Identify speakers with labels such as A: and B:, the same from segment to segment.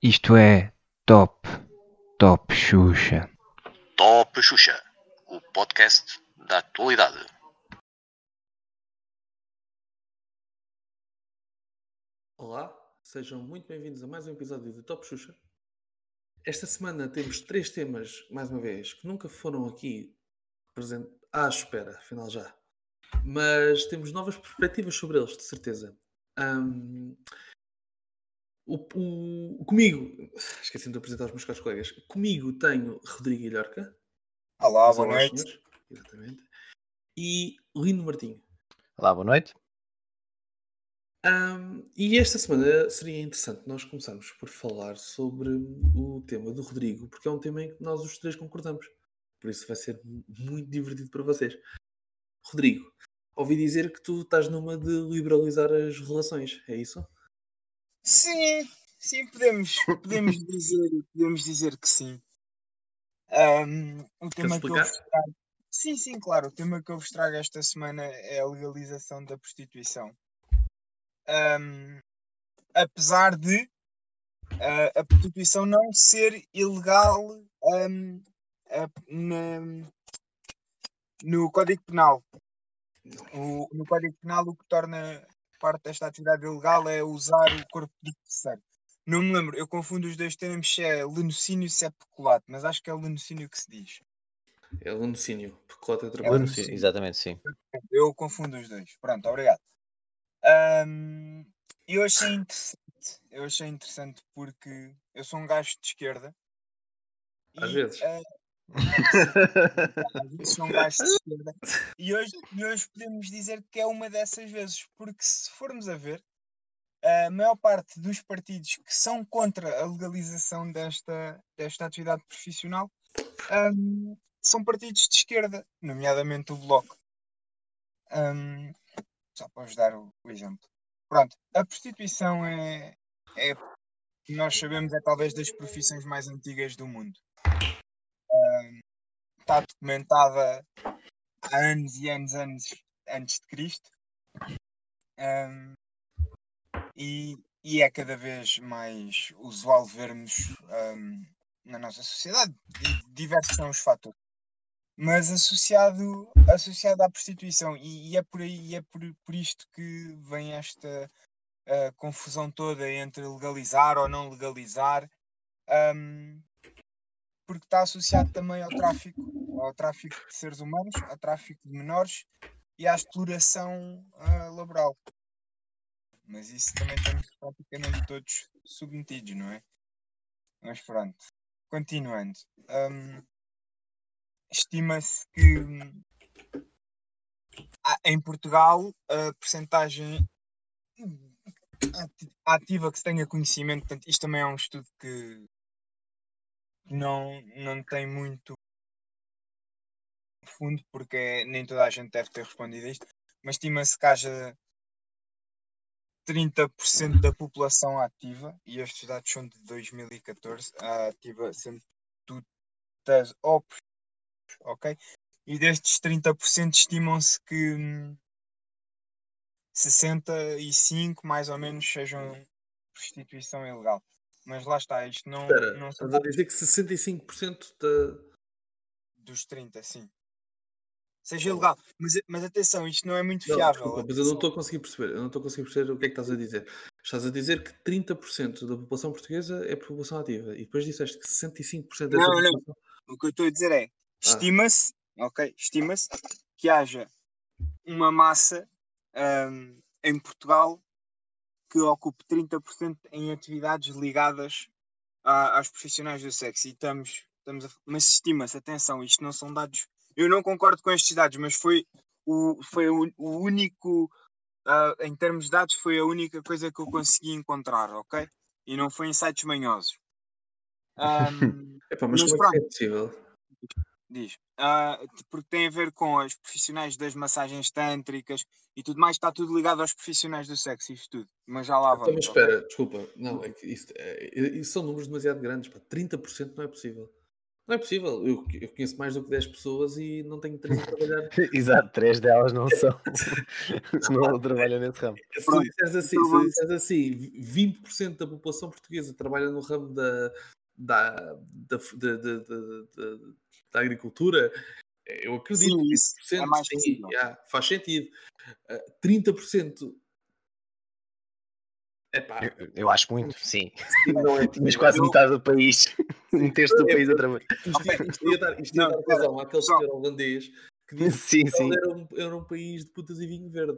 A: Isto é Top, Top Xuxa.
B: Top Xuxa, o podcast da atualidade.
C: Olá, sejam muito bem-vindos a mais um episódio do Top Xuxa. Esta semana temos três temas, mais uma vez, que nunca foram aqui presente à espera, afinal já. Mas temos novas perspectivas sobre eles, de certeza. Ahm, o, o- comigo, esqueci de apresentar os meus caros colegas. Comigo tenho Rodrigo Ilhorca.
D: Olá, boa noite.
C: senhores. Exatamente. E Lino Martinho.
E: Olá, boa noite.
C: Ahm, e esta semana seria interessante nós começarmos por falar sobre o tema do Rodrigo, porque é um tema em que nós os três concordamos. Por isso vai ser mu- muito divertido para vocês. Rodrigo, ouvi dizer que tu estás numa de liberalizar as relações, é isso?
D: Sim, sim, podemos, podemos, dizer, podemos dizer que sim. Ahm, o tema que eu vos trago, sim, sim, claro. O tema que eu vos trago esta semana é a legalização da prostituição. Ahm, apesar de ah, a prostituição não ser ilegal ahm, a- na- no Código Penal. O- no Código Penal, o que torna parte desta atividade ilegal é usar o corpo de terceiro. Não me lembro, eu confundo os dois termos se é lenocínio e se é peculato, mas acho que é lenocínio que se diz.
C: É lenocínio, pecote é outra
D: É
E: exatamente, sim.
D: Eu confundo os dois. Pronto, obrigado. Ahm, eu achei interessante. Eu achei interessante porque eu sou um gajo de esquerda.
C: Às
D: e,
C: vezes.
D: ah, um. E hoje, hoje podemos dizer que é uma dessas vezes, porque se formos a ver, a maior parte dos partidos que são contra a legalização desta, desta atividade profissional ahm, são partidos de esquerda, nomeadamente o Bloco. Ahm, só para vos dar o, o exemplo. Pronto, a prostituição é, é, nós sabemos, é talvez das profissões mais antigas do mundo. Está documentada há anos e anos, anos antes de Cristo. Ahm, e, e é cada vez mais usual vermos ahm, na nossa sociedade. E diversos são os fatores. Mas associado, associado à prostituição, e, e é por aí, é por, por isto que vem esta ah, confusão toda entre legalizar ou não legalizar, ahm, porque está associado também ao tráfico, ao tráfico de seres humanos, ao tráfico de menores e à exploração ah, laboral. Mas isso também estamos praticamente todos submetidos, não é? Mas pronto, continuando. Ahm, Estima-se que há- em Portugal a percentagem ati- ativa que se tenha conhecimento, portanto, isto também é um estudo que não, não tem muito fundo, porque nem toda a gente deve ter respondido isto, mas estima-se que haja 30% da população ativa, e estes dados são de 2014, a ativa sendo das OPs, ok? E destes 30% estimam-se que hum, 65 mais ou menos sejam prostituição ilegal. Mas lá está, isto não,
C: Espera,
D: não
C: estás a dizer que 65% da.
D: dos 30, sim. Seja ilegal. Mas, mas atenção, isto não é muito
C: Não,
D: fiável.
C: desculpa, mas eu não estou a conseguir perceber. Eu não estou a conseguir perceber o que é que estás a dizer. Estás a dizer que 30% da população portuguesa é população ativa e depois disseste que 65% dessa
D: Não, não.
C: população.
D: O que eu estou a dizer é, estima-se, ok, estima-se que haja uma massa hum, em Portugal que ocupe 30% em atividades ligadas a- aos profissionais do sexo. E estamos, estamos a, mas estima-se, atenção, isto não são dados. Eu não concordo com estes dados, mas foi o, foi o, o único, ah, em termos de dados, foi a única coisa que eu consegui encontrar, ok? E não foi em sites manhosos.
C: Epá, mas,
D: Mas
C: é que é
D: pronto.
C: possível?
D: Diz. Ah, porque tem a ver com os profissionais das massagens tântricas e tudo mais, está tudo ligado aos profissionais do sexo, isto tudo. Mas já lá
C: Então,
D: vamos. ok?
C: espera, desculpa. Não, é que isso, é, isso são números demasiado grandes. Pá. 30% não é possível. Não é possível. Eu, eu conheço mais do que 10 pessoas e não tenho 3 a trabalhar.
E: Exato, três delas não são. não trabalham nesse ramo.
C: Se tu disseres assim, se tu disseres assim 20% da população portuguesa trabalha no ramo da, da, da, da, da, da- da- da agricultura, eu acredito.
D: Sim, isso é
C: 20%,
D: mais
C: sim, yeah, faz sentido. Uh, 30% Epá,
E: Eu, eu acho muito, sim.
C: não é
E: Mas quase metade do país. Um terço do país a trabalhar.
C: Isto, ia- dar, isto ia dar razão àquele senhor holandês que disse
E: Sim,
C: que
E: sim.
C: era um, era um país de putas e vinho verde.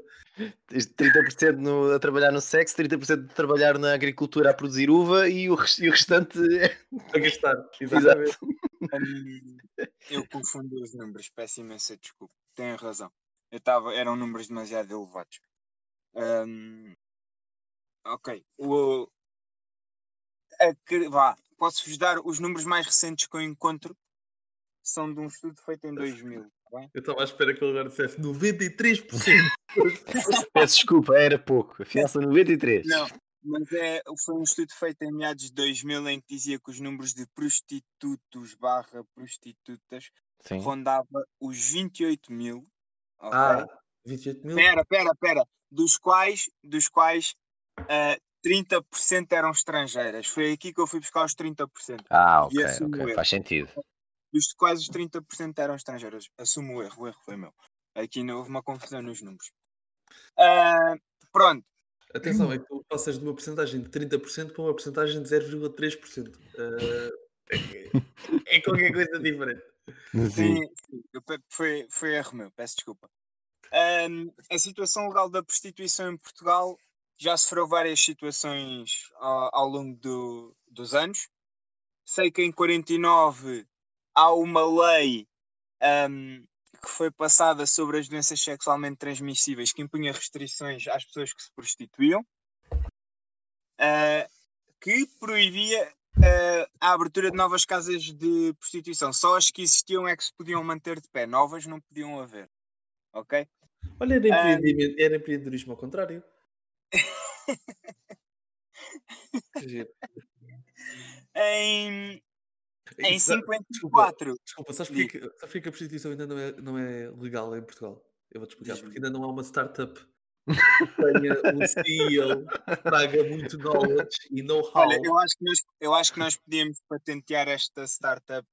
E: 30% no, a trabalhar no sexo, 30% a trabalhar na agricultura a produzir uva e o, e o restante é.
C: A gastar. Exatamente.
E: Exato.
D: Hum, eu confundo os números, peço imensa desculpa. Tem razão. Eu estava, eram números demasiado elevados. Hum, ok. O, a que- vá, posso-vos dar os números mais recentes que eu encontro. São de um estudo feito em 2000. tá?
C: Eu estava à espera que ele agora dissesse 93%.
E: Peço desculpa, era pouco. Afinal são 93.
D: Não, mas é, foi um estudo feito em meados de 2000 em que dizia que os números de prostitutos barra prostitutas
E: Sim.
D: rondava os 28 mil. ok?
C: ah, 28 mil.
D: Pera, pera, pera. Dos quais, dos quais ah, 30% eram estrangeiras. Foi aqui que eu fui buscar os 30%.
E: Ah, ok. Faz sentido.
D: Dos quais os 30% eram estrangeiras. Assumo o erro, o erro foi meu. Aqui não houve uma confusão nos números. Ah, pronto.
C: Atenção, é que tu passas de uma porcentagem de 30% para uma porcentagem de 0,3%. Ah, é, é qualquer coisa diferente.
E: Sim.
D: Sim, eu foi, foi erro meu, peço desculpa. Ahm, a situação legal da prostituição em Portugal já sofreu várias situações ao, ao longo do- dos anos. Sei que em 49 há uma lei ahm, que foi passada sobre as doenças sexualmente transmissíveis que impunha restrições às pessoas que se prostituíam, ah, que proibia ah, a abertura de novas casas de prostituição. Só as que existiam é que se podiam manter de pé, novas não podiam haver. Ok?
C: Olha, era,
D: Ah.
C: empreendimento- era empreendedorismo ao contrário.
D: Em, em
C: Isso-
D: 54.
C: Desculpa, porque, sabes porque que a prostituição ainda não é, não é legal em Portugal? Eu vou-te explicar, porque ainda não há uma startup que tenha um CEO que traga muito knowledge e know-how.
D: Olha, eu acho, que nós, eu acho que nós podíamos patentear esta startup.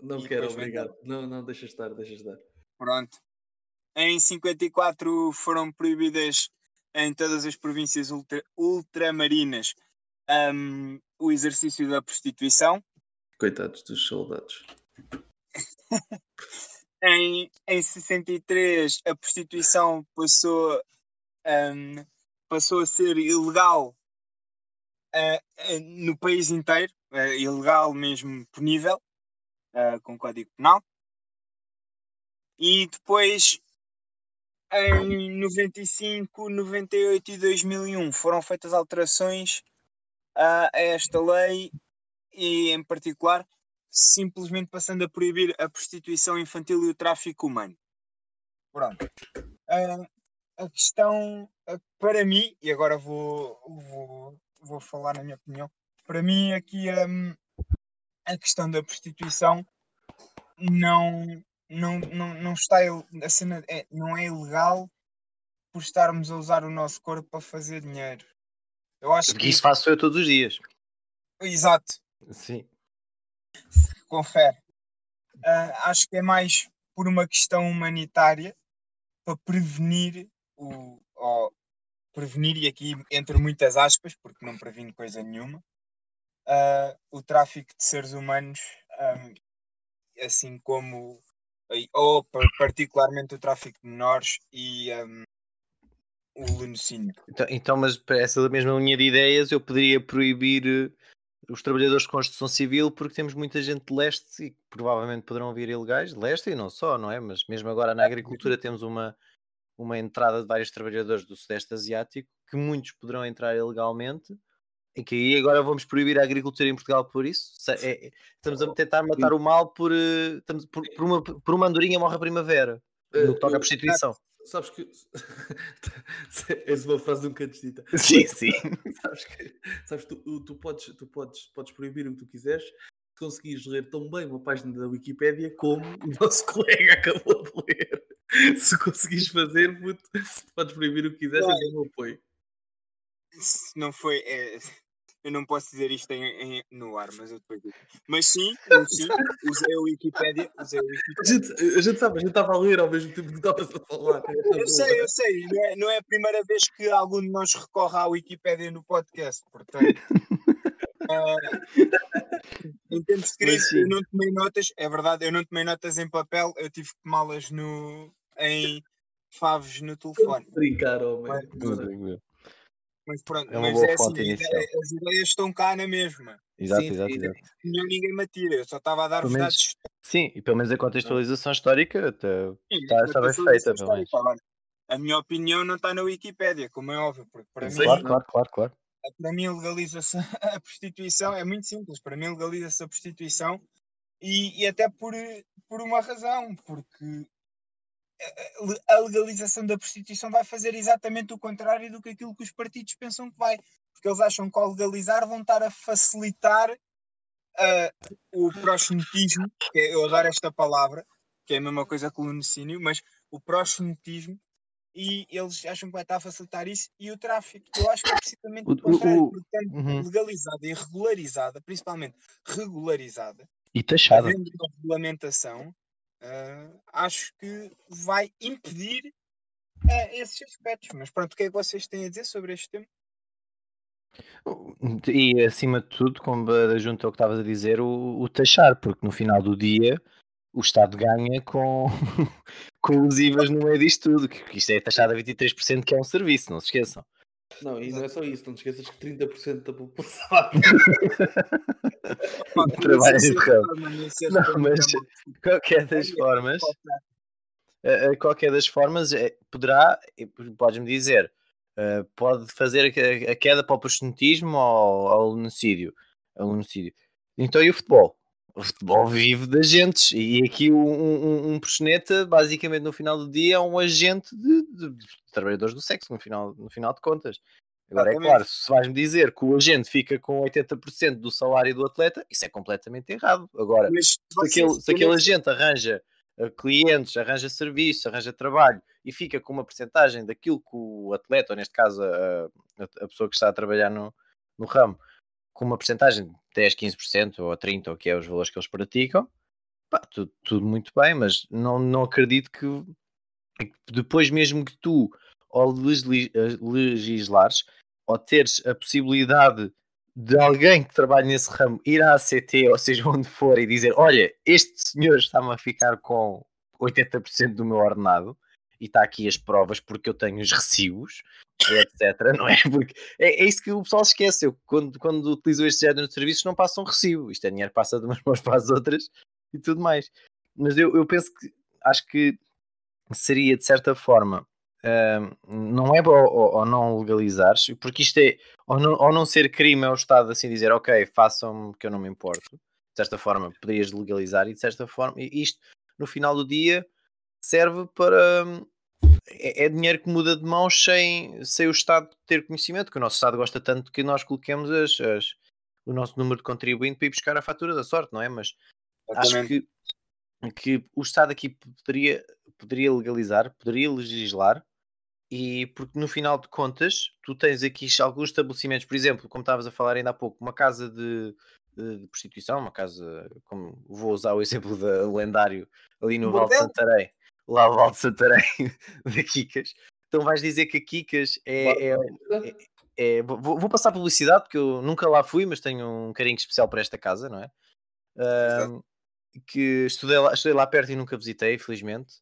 C: Não quero,
D: vender.
C: obrigado. Não, não, deixa estar, deixa estar.
D: Pronto. Em 54 foram proibidas em todas as províncias ultra- ultramarinas ahm, o exercício da prostituição.
C: Coitados dos soldados.
D: Em, em 63 a prostituição passou, ahm, passou a ser ilegal ah, no país inteiro, ah, ilegal mesmo punível, ah, com código penal. E depois em 95, 98 e 2001 foram feitas alterações a a esta lei e em particular simplesmente passando a proibir a prostituição infantil e o tráfico humano. Pronto. Ah, a questão, ah, para mim, e agora vou, vou, vou falar na minha opinião, para mim aqui hum, a questão da prostituição não, não, não, não está a cena é, não é ilegal por estarmos a usar o nosso corpo para fazer dinheiro. Eu acho
E: Porque
D: que
E: isso faço eu todos os dias.
D: exato,
E: Sim.
D: confere. Ah, acho que é mais por uma questão humanitária para prevenir o prevenir, e aqui entre muitas aspas, porque não previne coisa nenhuma, ah, o tráfico de seres humanos, ah, assim como ou pa- particularmente o tráfico de menores e ah, o lenocínio.
E: Então, então, mas para essa mesma linha de ideias, eu poderia proibir eh, os trabalhadores de construção civil porque temos muita gente de leste e que provavelmente poderão vir ilegais, leste e não só, não é? Mas mesmo agora na agricultura temos uma, uma entrada de vários trabalhadores do Sudeste Asiático que muitos poderão entrar ilegalmente e que aí agora vamos proibir a agricultura em Portugal por isso. Se- é- é- estamos a tentar matar o mal por, eh, estamos, por, por uma, por uma andorinha morre a primavera. No que toca à prostituição.
C: Sabes que. Essa é uma frase de um cantista.
E: Sim, sim.
C: sabes que sabes, tu, tu, podes, tu podes, podes proibir o que tu quiseres, conseguires ler tão bem uma página da Wikipédia como o nosso colega acabou de ler. Se conseguires fazer, puto, podes proibir o que quiseres,
D: Claro.
C: eu não apoio.
D: Se não foi. é, eu não posso dizer isto em, em- no ar, mas eu depois digo. Mas sim, mas sim, usei a Wikipédia. Usei a
C: A gente, a gente sabe, a gente estava a ler ao mesmo tempo que estavas a falar.
D: Eu sei, eu sei, não é, não é a primeira vez que algum de nós recorre à Wikipédia no podcast, portanto. em termos de
E: Mas
D: escrito,
E: sim.
D: eu não tomei notas, é verdade, eu não tomei notas em papel, eu tive que tomá-las no, em faves no telefone.
C: Brincar, homem. Agora,
D: Mas pronto,
E: É uma
D: mas
E: boa
D: é assim,
E: inicial.
D: as ideias estão cá na mesma.
E: Exato,
C: Sim,
E: exato,
C: sim.
E: exato.
D: Nenhum ninguém me atira, eu só estava a dar
E: menos
D: dados.
E: Sim, e pelo menos a contextualização histórica
D: Sim,
E: tá-
D: mas
E: está bem feita, pelo menos.
D: A minha opinião não está na Wikipédia, como é óbvio, porque para mim
E: Claro, claro, claro, claro.
D: para mim legaliza-se a prostituição, é muito simples, para mim legaliza-se a prostituição e, e até por, por uma razão, porque a- legalização da prostituição vai fazer exatamente o contrário do que aquilo que os partidos pensam que vai, porque eles acham que ao legalizar vão estar a facilitar ah, o proxenetismo, que é- eu adoro esta palavra, que é a mesma coisa que o lunocínio, mas o proxenetismo e eles acham que vai estar a facilitar isso e o tráfico. Eu acho que é precisamente
E: O-
D: contrário,
E: o-
D: porque tanto
E: Uhum.
D: legalizada e regularizada, principalmente regularizada,
E: E taxada.
D: regulamentação, ah, acho que vai impedir ah, esses aspectos. Mas pronto, o que é que vocês têm a dizer sobre este tema?
E: E acima de tudo, como junto ao que estavas a dizer, o, o taxar, porque no final do dia o Estado ganha com, com os IVAs no meio disto tudo, que isto é taxado a 23%, que é um serviço, não se esqueçam.
C: Não, e não é só isso, não te esqueças que 30% da população.
E: Trabalha
D: sei se
E: Não, mas
D: é
E: qualquer das formas, qualquer das formas, é, poderá, podes-me dizer, eh, pode fazer a, queda para o proxenetismo ou ao. Ao lunocídio. Então e o futebol? O futebol vive de agentes e aqui um, um, um proxeneta, basicamente no final do dia, é um agente de, de- de trabalhadores do sexo, no final, no final de contas. Agora, é
D: Exatamente.
E: claro, se vais-me dizer que o agente fica com 80% do salário do atleta, isso é completamente errado. Agora,
D: Mas
E: se aquele, se aquele agente arranja uh, clientes, arranja serviço, arranja trabalho e fica com uma percentagem daquilo que o atleta, ou neste caso a, a- a pessoa que está a trabalhar no, no ramo, com uma percentagem de 10, 15% ou a 30%, ou que é os valores que eles praticam, pá, tudo, tudo muito bem, mas não, não acredito que depois mesmo que tu legisli- eh, legislares ou teres a possibilidade de alguém que trabalhe nesse ramo ir à ACT, ou seja, onde for, e dizer: Olha, este senhor está-me a ficar com 80% do meu ordenado e está aqui as provas porque eu tenho os recibos, etc. Não é? Porque é, é isso que o pessoal esquece. Eu, quando, quando utilizo este género de serviços, não passa um recibo. Isto é dinheiro passa de umas mãos para as outras e tudo mais. Mas eu, eu penso que acho que seria de certa forma. hum, não é bom ou, ou não legalizares, porque isto é ou não, ou não ser crime é o Estado assim dizer ok, façam-me que eu não me importo. De certa forma, poderias legalizar e de certa forma, isto no final do dia serve para hum, é, é dinheiro que muda de mãos sem, sem o Estado ter conhecimento, que o nosso Estado gosta tanto que nós coloquemos as, as- o nosso número de contribuinte para ir buscar a fatura da sorte, não é? Mas acho
D: Exatamente.
E: que, que o Estado aqui poderia, poderia legalizar, poderia legislar, e porque no final de contas tu tens aqui alguns estabelecimentos, por exemplo, como estavas a falar ainda há pouco, uma casa de, de- prostituição, uma casa, como vou usar o exemplo da lendário ali no Val de? Santarém, lá o de Santarém da Kikas, então vais dizer que a Kikas é, é, é- vou, vou passar publicidade porque eu nunca lá fui, mas tenho um carinho especial para esta casa, não é? Que estudei lá, estudei lá perto e nunca visitei, felizmente.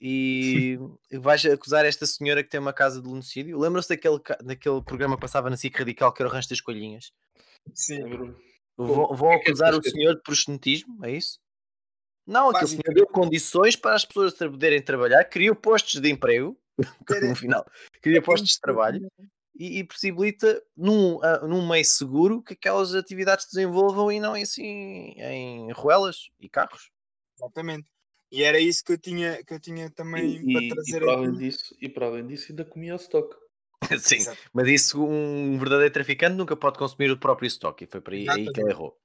E: E vais acusar esta senhora que tem uma casa de lunocídio? Lembra-se daquele, daquele programa que passava na SIC Radical que era o Rancho das Coelhinhas?
D: Sim.
E: Vão, vão
C: é é
E: acusar o senhor de proxenetismo? É isso? Não, aquele senhor deu condições para as pessoas poderem trabalhar, criou postos de emprego, no final, cria postos de trabalho e, e possibilita num, ah, num meio seguro que aquelas atividades se desenvolvam e não assim em ruelas e carros.
D: Exatamente. E era isso que eu tinha, que eu tinha também
C: E,
D: para
C: e,
D: trazer
C: para além
D: aqui.
C: disso, e para além disso, ainda comia o stock.
E: Sim,
D: Exato.
E: mas isso um verdadeiro traficante nunca pode consumir o próprio estoque e foi por aí, aí que ele
D: Exatamente.
E: errou.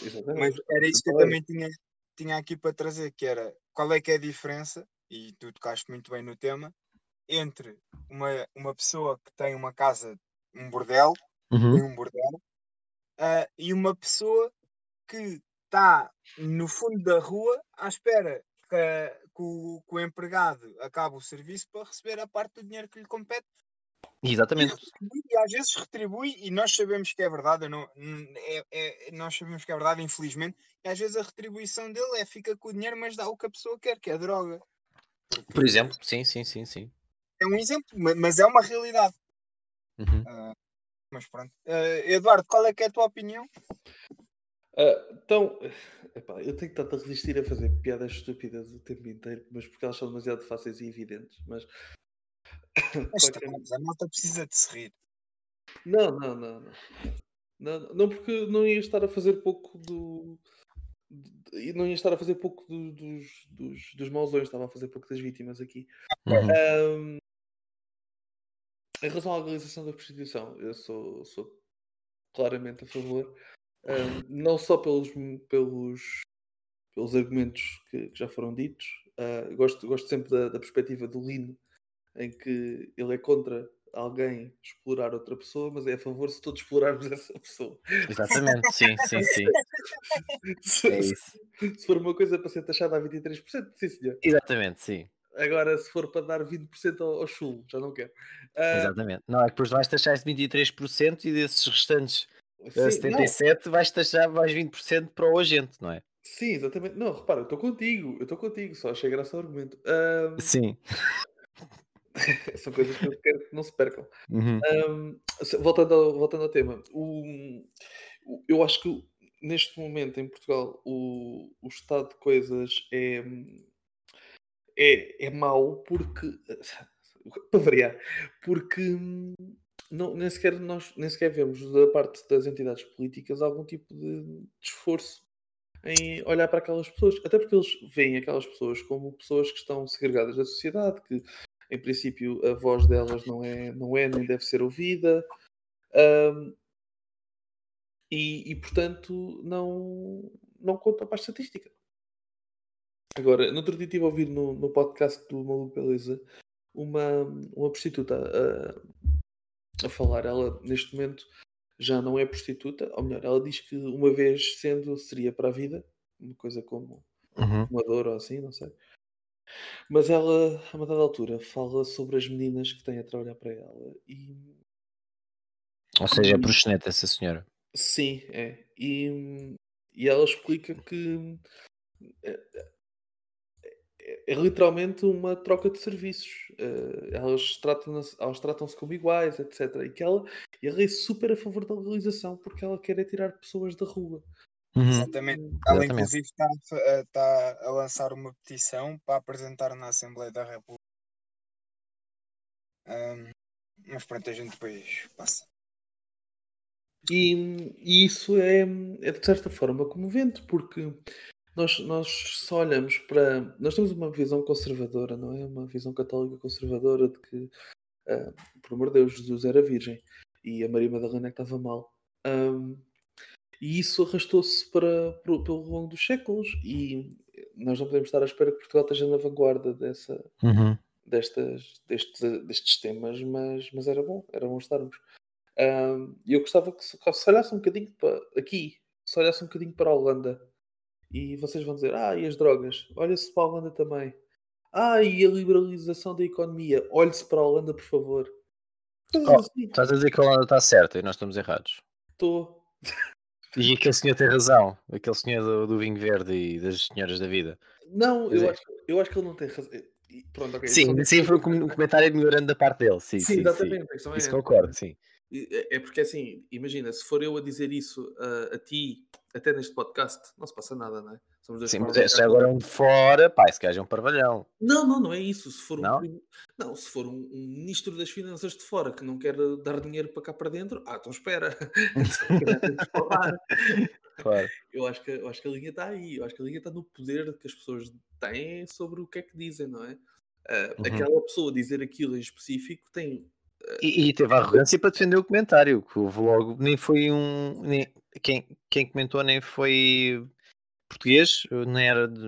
D: Mas
C: Exatamente.
D: era isso que eu também tinha, tinha aqui para trazer, que era qual é que é a diferença, e tu tocaste muito bem no tema, entre uma, uma pessoa que tem uma casa, um bordel,
E: Uhum.
D: tem um bordel, ah, e uma pessoa que está no fundo da rua à espera que, que o, que o empregado acabe o serviço para receber a parte do dinheiro que lhe compete e,
E: Exatamente.
D: e às vezes retribui, e nós sabemos que é verdade, não, é- é- nós sabemos que é verdade, infelizmente, e às vezes a retribuição dele é fica com o dinheiro, mas dá o que a pessoa quer, que é droga.
E: Por exemplo, sim, sim, sim, sim.
D: É um exemplo, ma- mas é uma realidade.
E: Uhum.
D: Ah, mas pronto. Ah, Eduardo, qual é que é a tua opinião?
C: Ah, então, epá, eu tenho tanto a resistir a fazer piadas estúpidas o tempo inteiro, mas porque elas são demasiado fáceis e evidentes. Mas.
D: Mas estamos, a malta precisa de se rir.
C: Não, não, não, não. Não, não, porque não ia estar a fazer pouco do. de- e Não ia estar a fazer pouco do- dos, dos, dos mausões, estava a fazer pouco das vítimas aqui.
E: Uhum.
C: Ahm, em relação à legalização da prostituição, eu sou, sou claramente a favor, ahm, não só pelos, pelos, pelos argumentos que, que já foram ditos, ah, gosto, gosto sempre da, da perspectiva do Lino, em que ele é contra alguém explorar outra pessoa, mas é a favor se todos explorarmos essa pessoa.
E: Exatamente, sim, sim, sim.
C: Se,
E: É isso.
C: se for uma coisa para ser taxada a 23%, sim senhor.
E: Exatamente, sim.
C: Agora, se for para dar 20% ao, ao chulo, já não quero. Ah,
E: Exatamente. Não, é que depois vais taxar esse 23% e desses restantes eh,
C: sim, não,
E: 77 vais taxar mais 20% para o agente, não é?
C: Sim, exatamente. Não, repara, eu estou contigo, eu estou contigo, só achei graça ao argumento. Ahm,
E: Sim.
C: são coisas que eu quero que não se percam.
E: Uhum.
C: Se- voltando, ao, voltando ao tema, o- o- eu acho que neste momento em Portugal o, o estado de coisas é, é, é mau porque, para variar, porque não, nem, sequer nós, nem sequer vemos da parte das entidades políticas algum tipo de, de esforço em olhar para aquelas pessoas, até porque eles veem aquelas pessoas como pessoas que estão segregadas da sociedade, que em princípio a voz delas não é, não é nem deve ser ouvida, hum, e, e, portanto não, não contam para a estatística. Agora, no outro dia estive a ouvir no, no podcast do Maluco Beleza uma, uma prostituta a, a falar. Ela, neste momento, já não é prostituta, ou melhor, ela diz que uma vez sendo seria para a vida, uma coisa como
E: Uhum.
C: fumador ou assim, não sei. Mas ela, a uma dada altura, fala sobre as meninas que têm a trabalhar para ela e
E: Ou seja, é proxeneta essa senhora.
C: Sim, é. E, e ela explica que é, é- é literalmente uma troca de serviços. Eh, elas tratam-se elas tratam-se como iguais, etc. E que ela, ela é super a favor da legalização porque ela quer é tirar pessoas da rua.
E: Uhum.
D: Exatamente. Ela,
E: Exatamente.
D: inclusive, está, está a lançar uma petição para apresentar na Assembleia da República. Ahm, mas pronto, a gente depois passa.
C: E, e isso é, é de certa forma comovente, porque nós, nós só olhamos para. Nós temos uma visão conservadora, não é? Uma visão católica conservadora de que, ah, por amor de Deus, Jesus era virgem e a Maria Madalena é que estava mal. Ahm, e isso arrastou-se para, pro- pelo longo dos séculos, e nós não podemos estar à espera que Portugal esteja na vanguarda dessa,
E: Uhum.
C: destas, destes, destes temas, mas, mas era bom, era bom estarmos. E eu gostava que se, que se olhasse um bocadinho para aqui, se olhasse um bocadinho para a Holanda e vocês vão dizer, ah, e as drogas? Olha-se para a Holanda também. Ah, e a liberalização da economia? Olhe-se para a Holanda, por favor.
E: Oh,
C: assim.
E: Estás a dizer que a Holanda está certa e nós estamos errados.
C: Estou.
E: E aquele senhor tem razão. Aquele senhor do, do vinho verde e das senhoras da vida.
C: Não, eu
E: é.
C: acho, eu acho que ele não tem razão. Pronto, ok.
E: Sim,
C: só-
E: sim, foi um com- comentário ignorante da parte dele. Sim,
C: Sim,
E: sim, sim.
C: exatamente. questão é
E: Isso
C: essa.
E: concordo, sim.
C: É é porque assim, imagina, se for eu a dizer isso a, a ti, até neste podcast, não se passa nada, não é?
E: Sim, mas é, se
C: educados.
E: agora um de fora, pá, esse gajo é um parvalhão.
C: Não, não, não é isso. Se for um,
E: Não?
C: prim- não, se for um, um ministro das finanças de fora que não quer dar dinheiro para cá para dentro, ah, então espera. Se calhar falar.
E: Claro.
C: eu, acho que, eu acho que a linha está aí. Eu acho que a linha está no poder que as pessoas têm sobre o que é que dizem, não é? Ah,
E: Uhum.
C: Aquela pessoa dizer aquilo em específico tem
E: E, e teve a arrogância para defender o comentário, que houve logo, nem foi um. Nem, quem, quem comentou nem foi português, não era, de,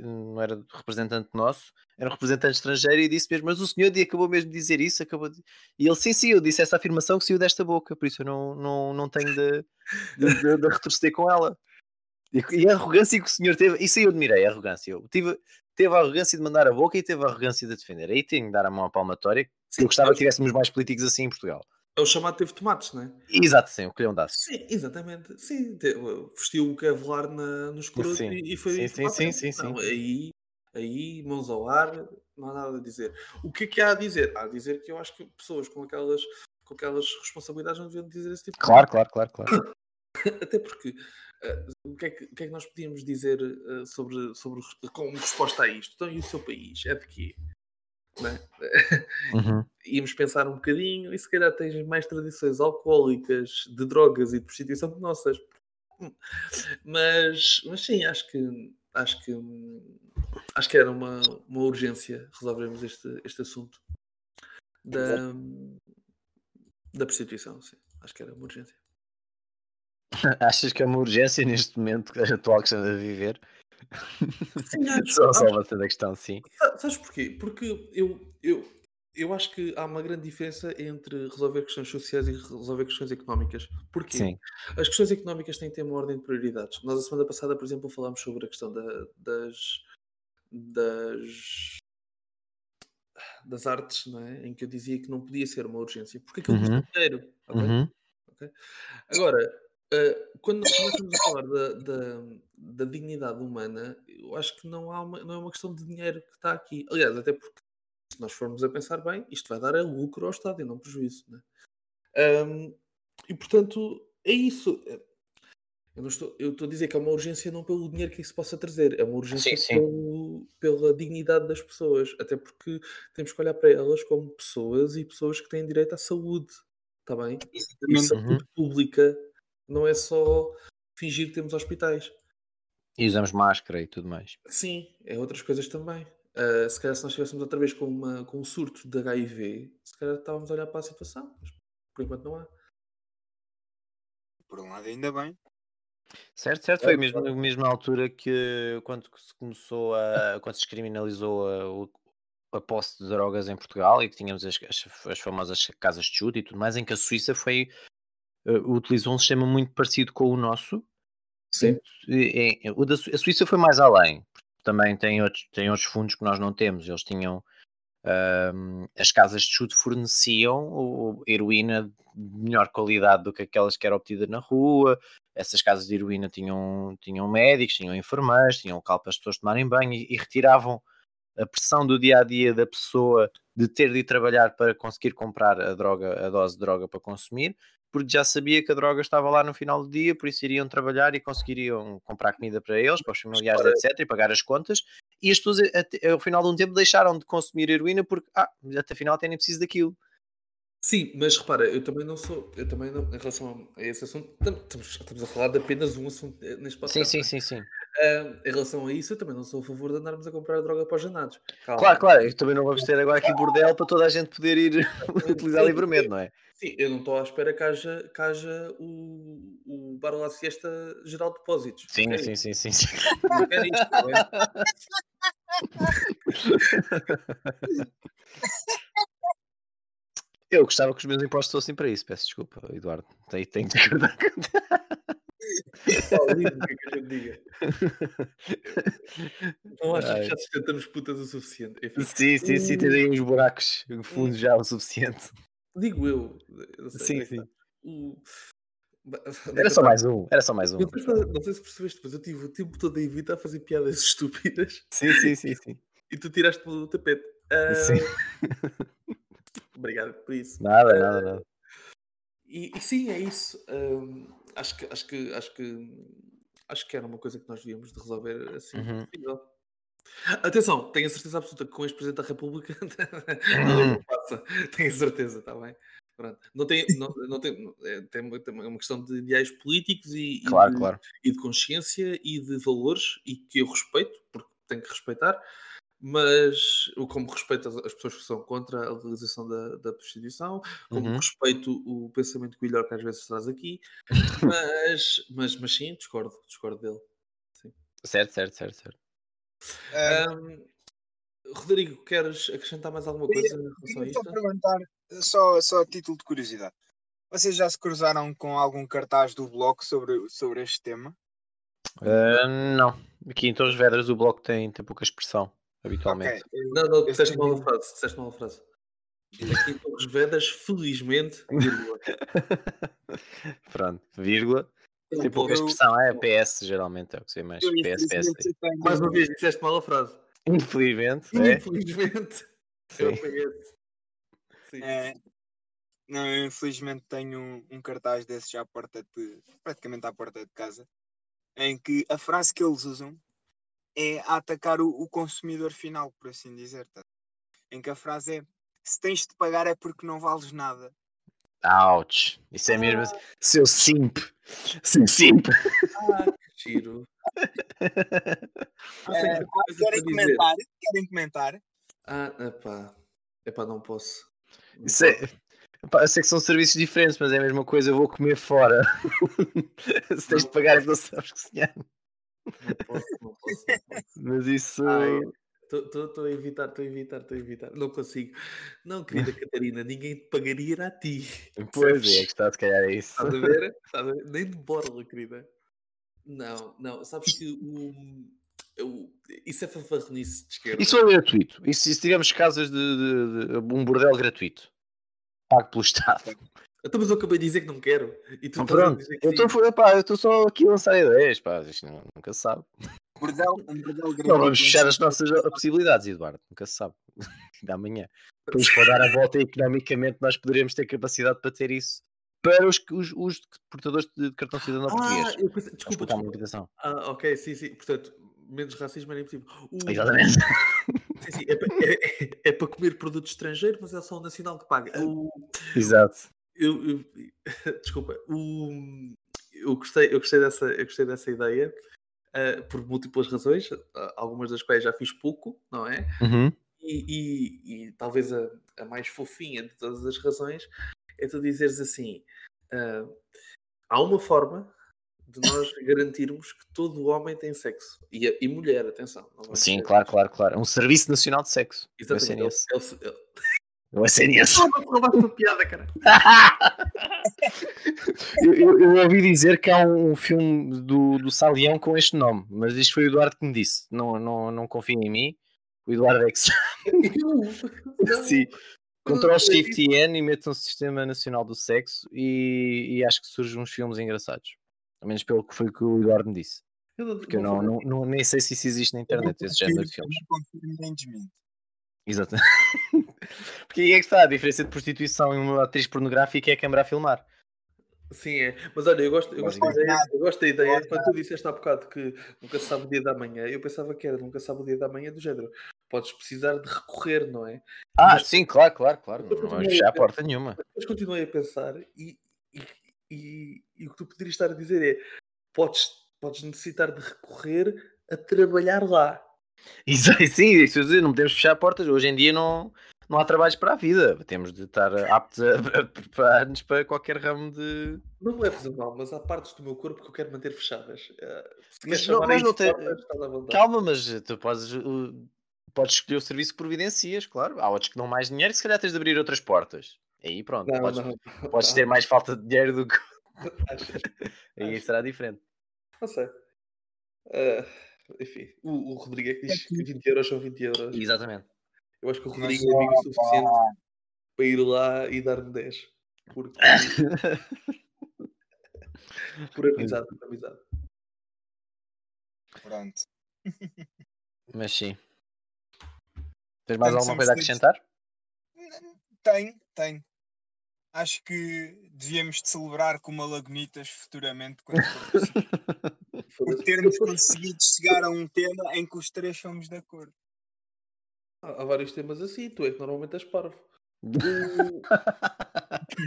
E: não era representante nosso, era um representante estrangeiro e disse mesmo, mas o senhor acabou mesmo de dizer isso, acabou de... e ele sim, sim, eu disse essa afirmação que saiu desta boca, por isso eu não, não, não tenho de, de, de, com ela. E, e a arrogância que o senhor teve, isso aí eu admirei, a arrogância. Eu tive, teve a arrogância de mandar a boca e teve a arrogância de defender. Aí tenho de dar a mão à palmatória.
C: Sim,
E: eu gostava que tivéssemos mais políticos assim em Portugal.
C: É o chamado teve tomates, não é?
E: Exato, sim, o lhe dasse.
C: Sim, exatamente. Sim, te- vestiu o Kevlar na, no
E: Sim.
C: e, e foi.
E: Sim, sim, sim, sim,
C: Não, Aí, aí, mãos ao ar, não há nada a dizer. O que é que há a dizer? Há a dizer que eu acho que pessoas com aquelas, com aquelas responsabilidades não deviam dizer esse tipo de
E: Claro, claro, claro, claro.
C: Até porque eh, o, que é que, o que é que nós podíamos dizer eh, sobre, sobre como resposta a isto? Então, e o seu país? É de quê? É?
E: Uhum.
C: Íamos pensar um bocadinho e se calhar tens mais tradições alcoólicas, de drogas e de prostituição que nossas. Mas, mas sim, acho que acho que acho que era uma, uma urgência resolvermos este, este assunto da, da prostituição, sim. Acho que era uma urgência.
E: Achas que é uma urgência neste momento atual que estamos a viver?
C: Sim,
E: Só, a questão, sim.
C: Sa- Sabes porquê? Porque eu, eu, eu acho que há uma grande diferença entre resolver questões sociais e resolver questões económicas. Porquê?
E: Sim.
C: As questões económicas têm que ter uma ordem de prioridades. Nós, a semana passada, por exemplo, falámos sobre a questão da- das, das, das artes, não é? em que eu dizia que não podia ser uma urgência, porque aquilo
E: Uhum.
C: custa dinheiro. ok?
E: Uhum.
C: Agora, eh, quando nós estamos a falar da, da, da dignidade humana, eu acho que não, há uma, não é uma questão de dinheiro que está aqui. Aliás, até porque, se nós formos a pensar bem, isto vai dar é lucro ao Estado e não prejuízo. Né? Ahm, e, portanto, é isso. Eu, não estou, eu estou a dizer que é uma urgência não pelo dinheiro que isso possa trazer, é uma urgência
E: sim.
C: pelo- pela dignidade das pessoas. Até porque temos que olhar para elas como pessoas e pessoas que têm direito à saúde. Está bem? E
D: Exatamente.
C: saúde pública não é só fingir que temos hospitais.
E: E usamos máscara e tudo mais.
C: Sim, é outras coisas também. Ah, se calhar se nós estivéssemos outra vez com, uma, com um surto de HIV, se calhar estávamos a olhar para a situação, mas por enquanto não há.
D: Por um lado, ainda bem.
E: Certo, certo. Foi mesmo, mesmo na altura que quando se começou a. quando se descriminalizou a, a posse de drogas em Portugal e que tínhamos as, as, as famosas casas de chute e tudo mais, em que a Suíça foi. Eh, utilizou um sistema muito parecido com o nosso.
C: Sim.
E: E- e- o da a Suíça foi mais além. porque Também tem outros, tem outros fundos que nós não temos. Eles tinham. ahm, as casas de chute forneciam heroína de melhor qualidade do que aquelas que era obtida na rua. Essas casas de heroína tinham, tinham médicos, tinham enfermeiros, tinham local para as pessoas tomarem banho e, e retiravam a pressão do dia a dia da pessoa de ter de ir trabalhar para conseguir comprar a droga, a dose de droga para consumir, porque já sabia que a droga estava lá no final do dia, por isso iriam trabalhar e conseguiriam comprar comida para eles, para os familiares, etc., e pagar as contas. E as pessoas, até- ao final de um tempo, deixaram de consumir heroína porque, ah, mas até afinal até nem preciso daquilo.
C: Sim, mas repara, eu também não sou, eu também não, em relação a esse assunto, tam- estamos, estamos a falar de apenas um assunto eh, neste
E: Sim,
C: podcast.
E: sim,
C: é?
E: sim, sim.
C: Ah, em relação a isso, eu também não sou a favor de andarmos a comprar droga para os janados. Calma.
E: Claro, claro, eu também não vamos ter agora aqui bordel para toda a gente poder ir utilizar livremente, não é?
C: Sim, eu não estou à espera que haja, que haja o, o Bar La Siesta Geral de Depósitos.
E: Sim, sim, sim, sim, sim.
C: Não quero isto, bem?
E: Eu gostava que os meus impostos fossem para isso, peço desculpa, Eduardo. Tenho, tenho de acordar.
C: Pá, lindo, o que é que a gente diga? Não achas que já sustentamos putas o suficiente? Enfim,
E: Sim, sim, sim, tem aí uns buracos fundos já o suficiente.
C: digo eu. sei,
E: Sim, sim.
C: O...
E: Era só mais um, era só mais um.
C: Não sei, se, não sei se percebeste, mas eu tive o tempo todo a evitar fazer piadas estúpidas
E: Sim, sim, sim, sim.
C: e tu tiraste pelo tapete. Ah,
E: Sim.
C: Obrigado por isso.
E: Nada, nada, nada.
C: E, e sim, é isso. Hum, acho que acho que acho que acho que era uma coisa que nós devíamos de resolver assim
E: Uhum.
C: possível. Atenção, tenho a certeza absoluta que com este Presidente da República
E: Uhum.
C: não passa. Tenho a certeza, está bem? Pronto. Não tem, não, não tem, é, tem uma, tem uma questão de ideais políticos e, e
E: Claro,
C: de,
E: claro.
C: e de consciência e de valores e que eu respeito, porque tenho que respeitar, mas como respeito as, as pessoas que são contra a legalização da, da prostituição, como
E: Uhum.
C: respeito o pensamento que o Ilhor que às vezes traz aqui, mas, mas, mas sim, discordo, discordo dele.
E: Certo, certo, certo, certo.
D: Ah,
C: Ahm, Rodrigo, queres acrescentar mais alguma coisa em relação a
D: só
C: isto?
D: perguntar, só, só a título de curiosidade. Vocês já se cruzaram com algum cartaz do bloco sobre, sobre este tema?
E: Ah, não. Aqui em Torres Vedras o bloco tem, tem pouca expressão, habitualmente.
D: Ok, eu-
C: Não, não, disseste mal a frase. Disseste mal a frase. Aqui em Torres Vedas, felizmente, vírgula.
E: Pronto, vírgula. Tem pouca expressão, é PS geralmente, é o que sei mais. PS, PS.
D: infelizmente,
C: Mais uma vez, disseste mal a frase.
E: Infelizmente, é.
C: Infelizmente.
E: Sim.
C: Eu apanhei. Sim.
D: É, não, eu infelizmente tenho um, um cartaz desses já à porta de, praticamente à porta de casa, em que a frase que eles usam é a atacar o, o consumidor final, por assim dizer. tá? Em que a frase é se tens de pagar é porque não vales nada.
E: Ouch. Isso é mesmo assim. Seu simp. Seu simp.
C: Ah, que giro. Ah,
D: É, ah, querem comentar? Querem comentar?
C: Ah, epá. Epá, não posso. Não
E: Isso é.
C: posso.
E: Pá, eu sei que são serviços diferentes, mas é a mesma coisa. Eu vou comer fora. Se tens de pagar, é porque não sabes cozinhar.
C: Não posso, não posso. não posso.
E: Mas isso.
C: Estou a evitar, estou a evitar, estou a evitar. Não consigo. Não, querida Catarina, ninguém te pagaria a ti.
E: Pois é, que está, se calhar é isso.
C: Estás a ver? Estás a ver? Nem de borla, querida. Não, não. Sabes que o. o- isso é fanfarronice de esquerda.
E: Isso é gratuito. Isso, se tivermos casas de, de- de- um bordel gratuito. Pago pelo Estado.
C: Então, mas eu acabei de dizer que não quero. E tu estás a
E: pronto.
C: dizer que
E: Eu
C: sim.
E: estou só aqui a lançar ideias. Pá, isto não- nunca se sabe.
D: Bordel, um bordel gratuito.
E: Não vamos fechar as nossas possibilidades, Eduardo. Nunca se sabe. Da manhã. Depois, para dar a volta economicamente, nós poderemos ter capacidade para ter isso para os, os, os portadores de cartão cidadão português.
C: Ah, eu pensei, desculpa,
E: uma
C: desculpa.
E: limitação.
C: Ah, ok, sim, sim. Portanto, menos racismo era impossível. O-
E: Exatamente.
C: Sim, sim, é, pa- é- é- é para comer produto estrangeiro, mas é só o nacional que paga. O-
E: Exato.
C: Eu, eu- desculpa, o- eu, gostei, eu, gostei dessa, eu gostei dessa ideia ah, por múltiplas razões, ah, algumas das quais já fiz pouco, não é?
E: Uhum.
C: E, e- e talvez a, a mais fofinha de todas as razões é tu dizeres assim: ah, há uma forma de nós garantirmos que todo o homem tem sexo e, e mulher, atenção.
E: Sim, claro, claro, claro. É um Serviço Nacional de Sexo.
C: Exatamente. É o, é o,
E: O SNS.
C: não roubaste uma piada, cara.
E: eu, eu- eu ouvi dizer que há um filme do, do Salião com este nome, mas isto foi o Eduardo que me disse. Não, não, não confia em mim. O Eduardo é que sabe.
C: Não.
E: Sim.
C: Não,
E: Control
C: não,
E: Shift N e metam um Sistema Nacional do Sexo e, e acho que surgem uns filmes engraçados. Ao menos pelo que foi o que o Eduardo me disse.
C: Não-
E: Porque eu
C: não
E: não, não, não- nem sei se isso existe na internet, esse género de filmes.
D: Não
E: Porque aí é que está, a diferença de prostituição e uma atriz pornográfica é a câmara a filmar.
C: Sim, é. Mas olha, eu gosto, eu gosto, da,
E: Basicamente.
C: ideia, eu gosto da ideia.
D: Pode
C: Quando tu disseste há bocado que nunca se sabe o dia da manhã, eu pensava que era nunca se sabe o dia da manhã do género. Podes precisar de recorrer, não é?
E: Ah,
C: Mas-
E: sim, claro, claro, claro.
C: Mas
E: Não vamos fechar
C: a
E: porta nenhuma.
C: Depois continuei a pensar e, e, e, e o que tu poderias estar a dizer é podes, podes necessitar de recorrer a trabalhar lá.
E: Isso, sim, isso não podemos fechar portas. Hoje em dia não, não há trabalhos para a vida. Temos de estar aptos a, a preparar-nos para qualquer ramo de.
C: Não me leves a mal, mas há partes do meu corpo que eu quero manter fechadas. Eh, Se
E: Mas não- mas não tem-. Calma, mas tu podes, uh, podes escolher o serviço que providencias, claro. Há outros que dão mais dinheiro e se calhar tens de abrir outras portas. Aí pronto,
C: Não,
E: podes,
C: não.
E: podes
C: Não.
E: ter mais falta de dinheiro do que.
C: Achas?
E: Aí
C: Acho.
E: será diferente.
C: Não sei. Ah, enfim, o, o Rodrigo é que diz que 20 euros são 20 euros.
E: Exatamente.
C: Eu acho que o
D: Mas,
C: Rodrigo é amigo suficiente para ir lá e dar-me 10. Porque... por amizade, por amizade.
D: Pronto.
E: Mas sim. Tens mais
D: Portanto,
E: alguma coisa a acrescentar?
D: Tem, tem. Acho que devíamos de celebrar com uma Lagunitas futuramente quando for por termos conseguido chegar a um tema em que os três somos de acordo.
C: Há, há vários temas assim, tu é que normalmente és parvo.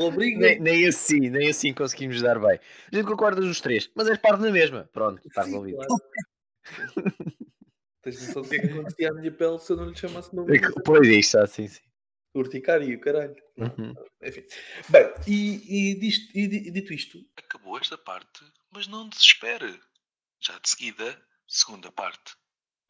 C: Obriga.
E: nem, nem assim, nem assim conseguimos dar bem. A gente concorda nos três, mas és parvo na mesma. Pronto, está resolvido.
C: claro. Tens noção do que é que acontecia à minha pele se eu não lhe chamasse nome?
E: É Pois isto, ah, sim, sim.
C: Urticária, caralho.
E: Uhum.
C: Enfim. Bem, e, e, disto- e di- dito isto,
F: Acabou esta parte, mas não desespere. Já de seguida, segunda parte.